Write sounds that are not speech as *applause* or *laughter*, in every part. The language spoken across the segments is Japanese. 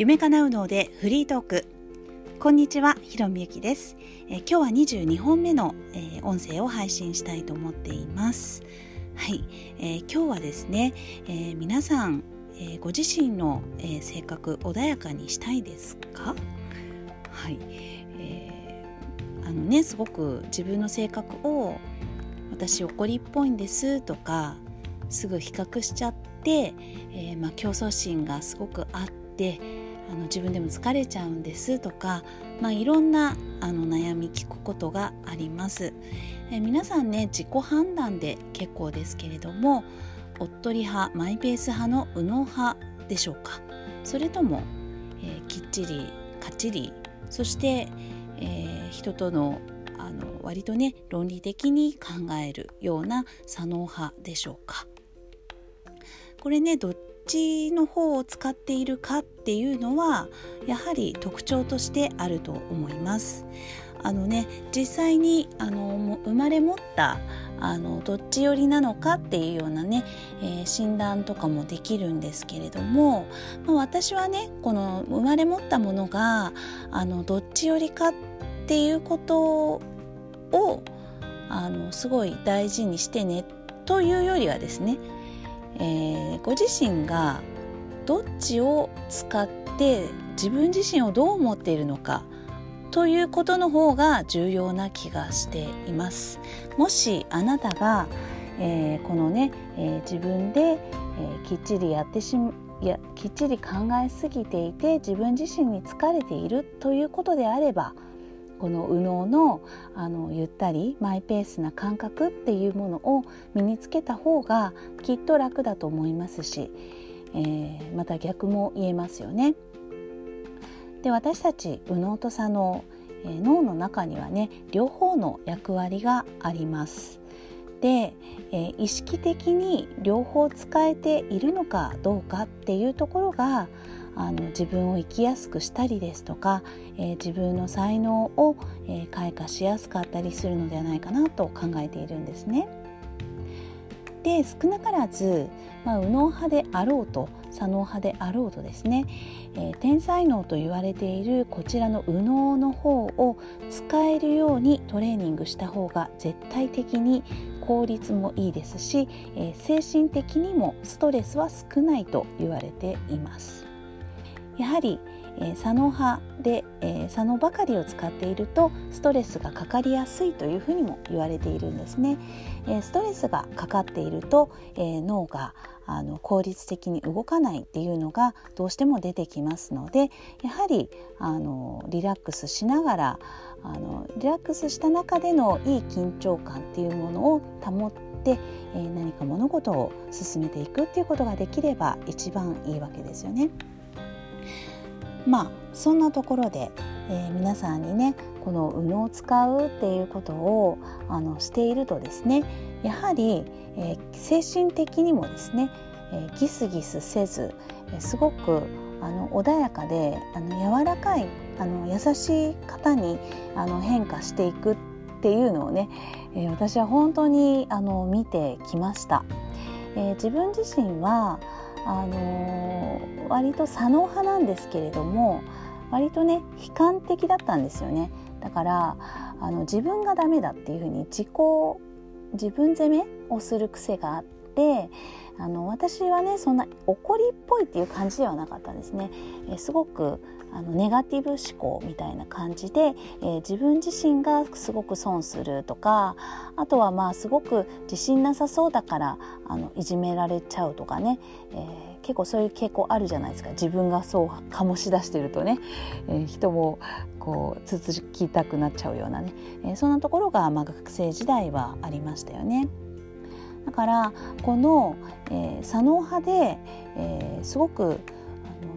夢叶うのでフリートーク。こんにちはひろみゆきです、え今日は22本目の、え音声を配信したいと思っています。はい、えー、今日はですね、えー、皆さん、えご自身の、え性格穏やかにしたいですか？はい、えあのねすごく自分の性格を私怒りっぽいんですとかすぐ比較しちゃって、えー、まあ、競争心がすごくあってあの自分でも疲れちゃうんですとか、まあ、いろんなあの悩み聞くことがあります、え、皆さんね自己判断で結構ですけれどもおっとり派マイペース派の右脳派でしょうか。それとも、えー、きっちりかっちりそして、え人とのあの割とね論理的に考えるような左脳派でしょうか。これねどっちの方を使っているかっていうのはやはり特徴としてあると思います。あのね実際にあの生まれ持ったあのどっち寄りなのかっていうようなね、えー、診断とかもできるんですけれども、まあ、私はねこの生まれ持ったものがあのどっち寄りかっていうことをあのすごい大事にしてねというよりはですねえー、ご自身がどっちを使って自分自身をどう思っているのかということの方が重要な気がしています。もしあなたが、えー、このね、えー、自分で、え、きっちりやってしまいやきっちり考えすぎていて自分自身に疲れているということであればこの右脳のあのゆったりマイペースな感覚っていうものを身につけた方がきっと楽だと思いますし、えー、また逆も言えますよね。で私たち右脳と左脳、えー、脳の中にはね両方の役割があります。で、えー、意識的に両方使えているのかどうかっていうところがあの自分を生きやすくしたりですとか、えー、自分の才能を、えー、開花しやすかったりするのではないかなと考えているんですね。で少なからず、まあ、右脳派であろうと左脳派であろうとですね、えー、天才脳と言われているこちらの右脳の方を使えるようにトレーニングした方が絶対的に効率もいいですし、えー、精神的にもストレスは少ないと言われています。やはり、えー、左脳派で、えー、左脳ばかりを使っているとストレスがかかりやすいというふうにも言われているんですね。え、ストレスがかかっていると、え、脳があの効率的に動かないっていうのがどうしても出てきますのでやはりあのリラックスしながらあのリラックスした中でのいい緊張感っていうものを保って、えー、何か物事を進めていくっていうことができれば一番いいわけですよね。まあそんなところで、えー、皆さんにねこの右脳を使うっていうことをあのしているとですねやはり、えー、精神的にもですね、えー、ギスギスせず、え、すごくあの穏やかであの柔らかいあの優しい方にあの変化していくっていうのをね、え、私は本当にあの見てきました。え、自分自身はあのー、割と左脳派なんですけれども割とね悲観的だったんですよね。だからあの自分がダメだっていうふうに自己自分責めをする癖があってあの私はねそんな怒りっぽいっていう感じではなかったんですね。えすごくあのネガティブ思考みたいな感じで、えー、自分自身がすごく損するとかあとはまあすごく自信なさそうだからあのいじめられちゃうとかね、えー、結構そういう傾向あるじゃないですか自分がそう醸し出してるとね、えー、人もこうつつきたくなっちゃうようなね、え、そんなところが、まあ、学生時代はありましたよね。だからこの、えー、左脳派で、えー、すごくあの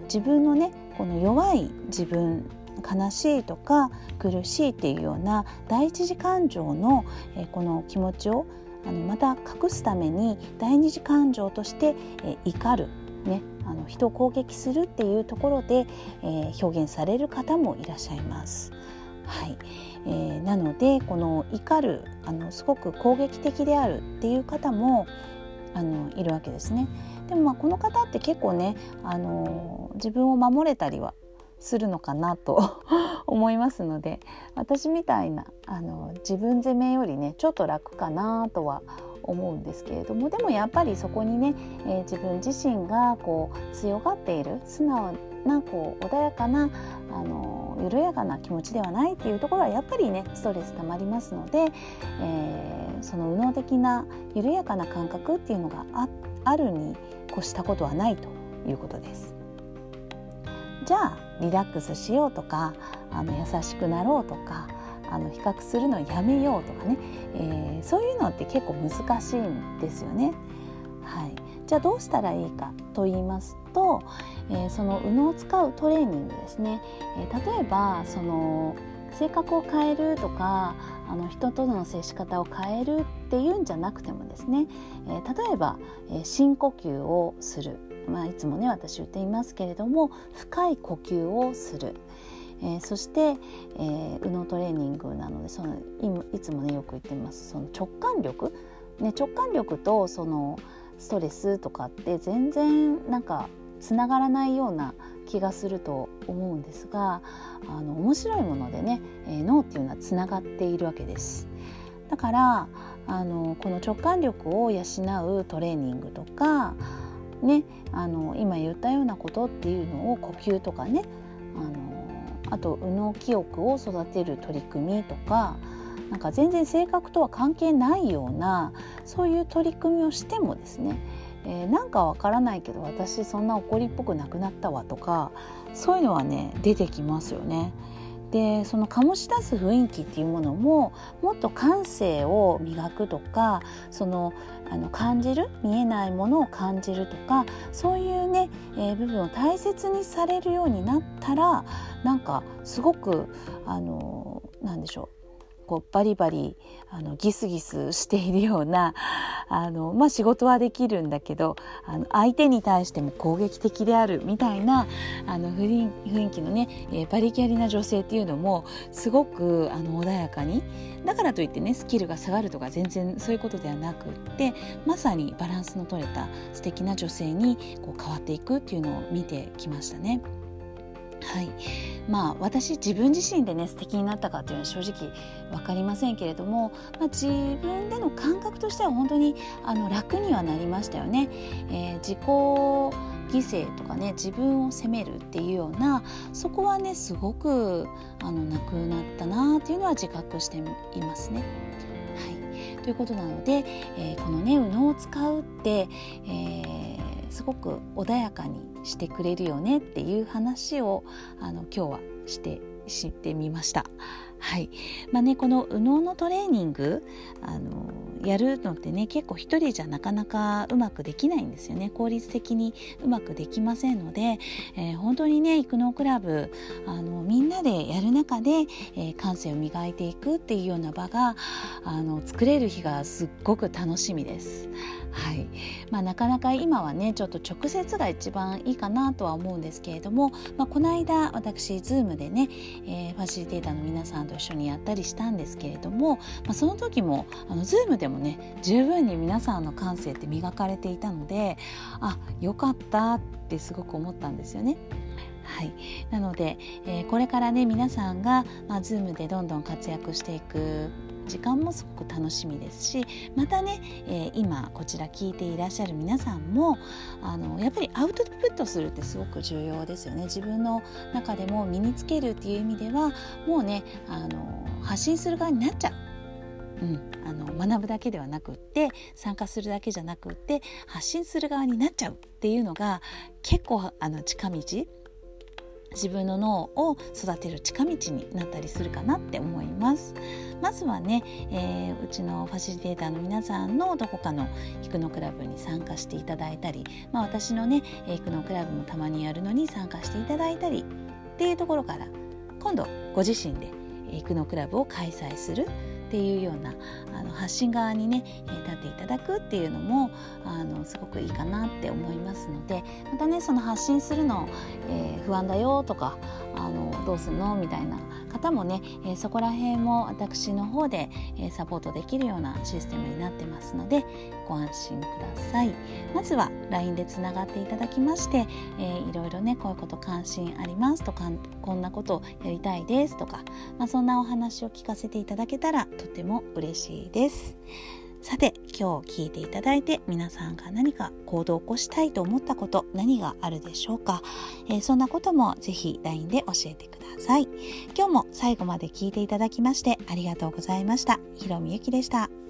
自分のねこの弱い自分悲しいとか苦しいっていうような第一次感情の、えー、この気持ちをあのまた隠すために第二次感情として、えー、怒る、ね、あの人を攻撃するっていうところで、えー、表現される方もいらっしゃいます。はいえー、なのでこの怒るあのすごく攻撃的であるっていう方もあのいるわけですね。でもまあこの方って結構ねあの自分を守れたりはするのかなと *laughs* 思いますので私みたいなあの自分責めよりねちょっと楽かなとは思うんですけれどもでもやっぱりそこにね、えー、自分自身がこう強がっている素直なこう穏やかなあの緩やかな気持ちではないっていうところはやっぱりねストレスたまりますので、えー、その右脳的な緩やかな感覚っていうのがああるに越したことはないということです。じゃあリラックスしようとかあの優しくなろうとかあの比較するのやめようとかね、えー、そういうのって結構難しいんですよね。はい、じゃあどうしたらいいかと言いますと、えー、その右脳を使うトレーニングですね、えー、例えばその性格を変えるとかあの人との接し方を変えるっていうんじゃなくてもですね、えー、例えば、えー、深呼吸をする、まあ、いつもね私言っていますけれども深い呼吸をする。えー、そして、えー、右脳トレーニングなのでそのいつもねよく言ってます。その直感力、ね、直感力とそのストレスとかって全然なんかつながらないような気がすると思うんですがあの面白いものでね、えー、脳っていうのはつながっているわけです。だからあのこの直感力を養うトレーニングとか、ね、あの今言ったようなことっていうのを呼吸とかねあのあと右脳記憶を育てる取り組みとかなんか全然性格とは関係ないようなそういう取り組みをしてもですねえー、なんかわからないけど私そんな怒りっぽくなくなったわとかそういうのはね出てきますよね。でその醸し出す雰囲気っていうものももっと感性を磨くとかそのあの感じる見えないものを感じるとかそういうね、えー、部分を大切にされるようになったらなんかすごくあのなんでしょうこうバリバリあのギスギスしているようなあの、まあ、仕事はできるんだけどあの相手に対しても攻撃的であるみたいなあの雰囲気のね、えー、バリキャリな女性っていうのもすごくあの穏やかにだからといってねスキルが下がるとか全然そういうことではなくってまさにバランスの取れた素敵な女性にこう変わっていくっていうのを見てきましたね。はいまあ、私自分自身でね素敵になったかというのは正直分かりませんけれども、まあ、自分での感覚としては本当にあの楽にはなりましたよね。えー、自己犠牲とかね自分を責めるっていうようなそこはねすごくあのなくなったなっていうのは自覚していますね。はい、ということなので、えー、このね右脳を使うって、えー、すごく穏やかにしてくれるよねっていう話をあの今日はして知ってみました。はいまあね、この右脳のトレーニングあのやるのってね結構一人じゃなかなかうまくできないんですよね効率的にうまくできませんので、えー、本当にね育農クラブあのみんなでやる中で、えー、感性を磨いていくっていうような場があの作れる日がすっごく楽しみです。はいまあ、なかなか今はねちょっと直接が一番いいかなとは思うんですけれども、まあ、この間私 Zoom でね、えー、ファシリテーターの皆さんと一緒にやったりしたんですけれども、まあ、その時もあの Zoom でもね十分に皆さんの感性って磨かれていたのであよかったってすごく思ったんですよね。はい、なので、えー、これからね皆さんが、まあ、Zoom でどんどん活躍していく時間もすごく楽しみですしまたね、えー、今こちら聞いていらっしゃる皆さんもあのやっぱりアウトプットするってすごく重要ですよね自分の中でも身につけるっていう意味ではもうねあの発信する側になっちゃう。うん、あの学ぶだけではなくって参加するだけじゃなくって発信する側になっちゃうっていうのが結構あの近道。自分の脳を育てる近道になったりするかなって思います。まずはね、えー、うちのファシリテーターの皆さんのどこかのヒクノクラブに参加していただいたり、まあ、私のねヒクノクラブもたまにやるのに参加していただいたりっていうところから今度ご自身でヒクノクラブを開催するっていうようなあの発信側にね、え立っていただくっていうのもあのすごくいいかなって思いますのでまたねその発信するの、えー、不安だよとかあのどうすんのみたいな方もね、えー、そこら辺も私の方で、えー、サポートできるようなシステムになってますのでご安心ください。まずは LINE でつながっていただきまして、えー、いろいろねこういうこと関心ありますとかこんなことをやりたいですとか、まあ、そんなお話を聞かせていただけたらとても嬉しいです。さて今日聞いていただいて皆さんが何か行動を起こしたいと思ったこと何があるでしょうか、えー、そんなこともぜひ LINE で教えてください。今日も最後まで聞いていただきましてありがとうございました。ひろみゆきでした。